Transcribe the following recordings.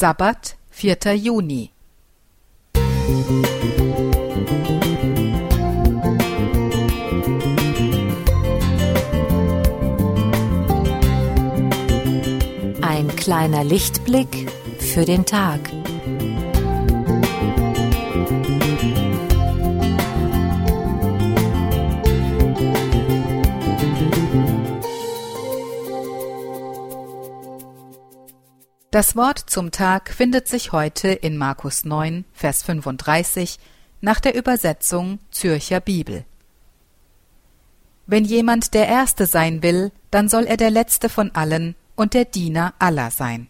Sabbat, 4. Juni. Ein kleiner Lichtblick für den Tag. Das Wort zum Tag findet sich heute in Markus 9, Vers 35 nach der Übersetzung Zürcher Bibel. Wenn jemand der Erste sein will, dann soll er der Letzte von allen und der Diener aller sein.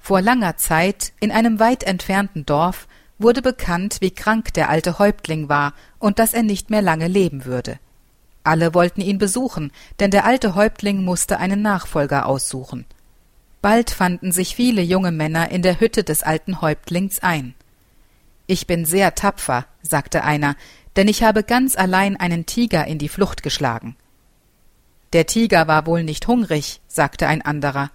Vor langer Zeit, in einem weit entfernten Dorf, wurde bekannt, wie krank der alte Häuptling war und dass er nicht mehr lange leben würde. Alle wollten ihn besuchen, denn der alte Häuptling musste einen Nachfolger aussuchen. Bald fanden sich viele junge Männer in der Hütte des alten Häuptlings ein. Ich bin sehr tapfer, sagte einer, denn ich habe ganz allein einen Tiger in die Flucht geschlagen. Der Tiger war wohl nicht hungrig, sagte ein anderer.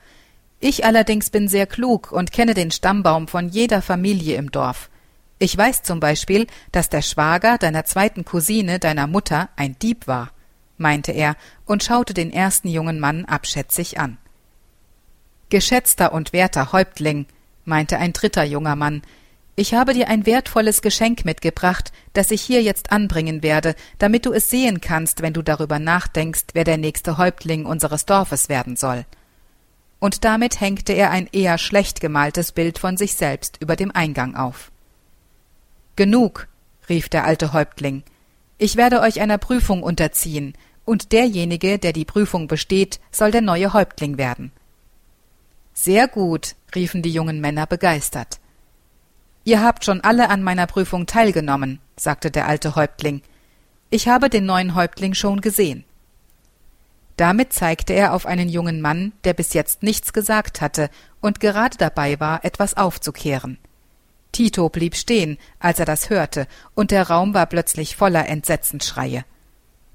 Ich allerdings bin sehr klug und kenne den Stammbaum von jeder Familie im Dorf. Ich weiß zum Beispiel, dass der Schwager deiner zweiten Cousine deiner Mutter ein Dieb war meinte er und schaute den ersten jungen Mann abschätzig an. Geschätzter und werter Häuptling, meinte ein dritter junger Mann, ich habe dir ein wertvolles Geschenk mitgebracht, das ich hier jetzt anbringen werde, damit du es sehen kannst, wenn du darüber nachdenkst, wer der nächste Häuptling unseres Dorfes werden soll. Und damit hängte er ein eher schlecht gemaltes Bild von sich selbst über dem Eingang auf. Genug, rief der alte Häuptling, ich werde euch einer Prüfung unterziehen, und derjenige, der die Prüfung besteht, soll der neue Häuptling werden. Sehr gut, riefen die jungen Männer begeistert. Ihr habt schon alle an meiner Prüfung teilgenommen, sagte der alte Häuptling. Ich habe den neuen Häuptling schon gesehen. Damit zeigte er auf einen jungen Mann, der bis jetzt nichts gesagt hatte und gerade dabei war, etwas aufzukehren. Tito blieb stehen, als er das hörte, und der Raum war plötzlich voller Entsetzensschreie.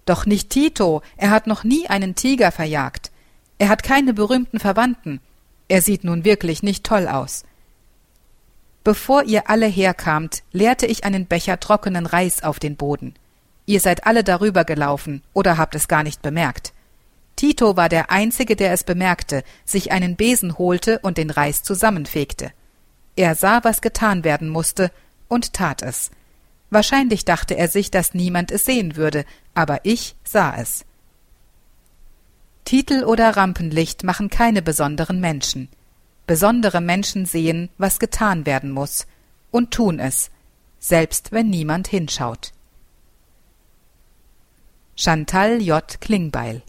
Doch nicht Tito, er hat noch nie einen Tiger verjagt. Er hat keine berühmten Verwandten. Er sieht nun wirklich nicht toll aus. Bevor ihr alle herkamt, leerte ich einen Becher trockenen Reis auf den Boden. Ihr seid alle darüber gelaufen oder habt es gar nicht bemerkt. Tito war der Einzige, der es bemerkte, sich einen Besen holte und den Reis zusammenfegte. Er sah, was getan werden musste, und tat es. Wahrscheinlich dachte er sich, dass niemand es sehen würde, aber ich sah es. Titel oder Rampenlicht machen keine besonderen Menschen. Besondere Menschen sehen, was getan werden muss, und tun es, selbst wenn niemand hinschaut. Chantal J. Klingbeil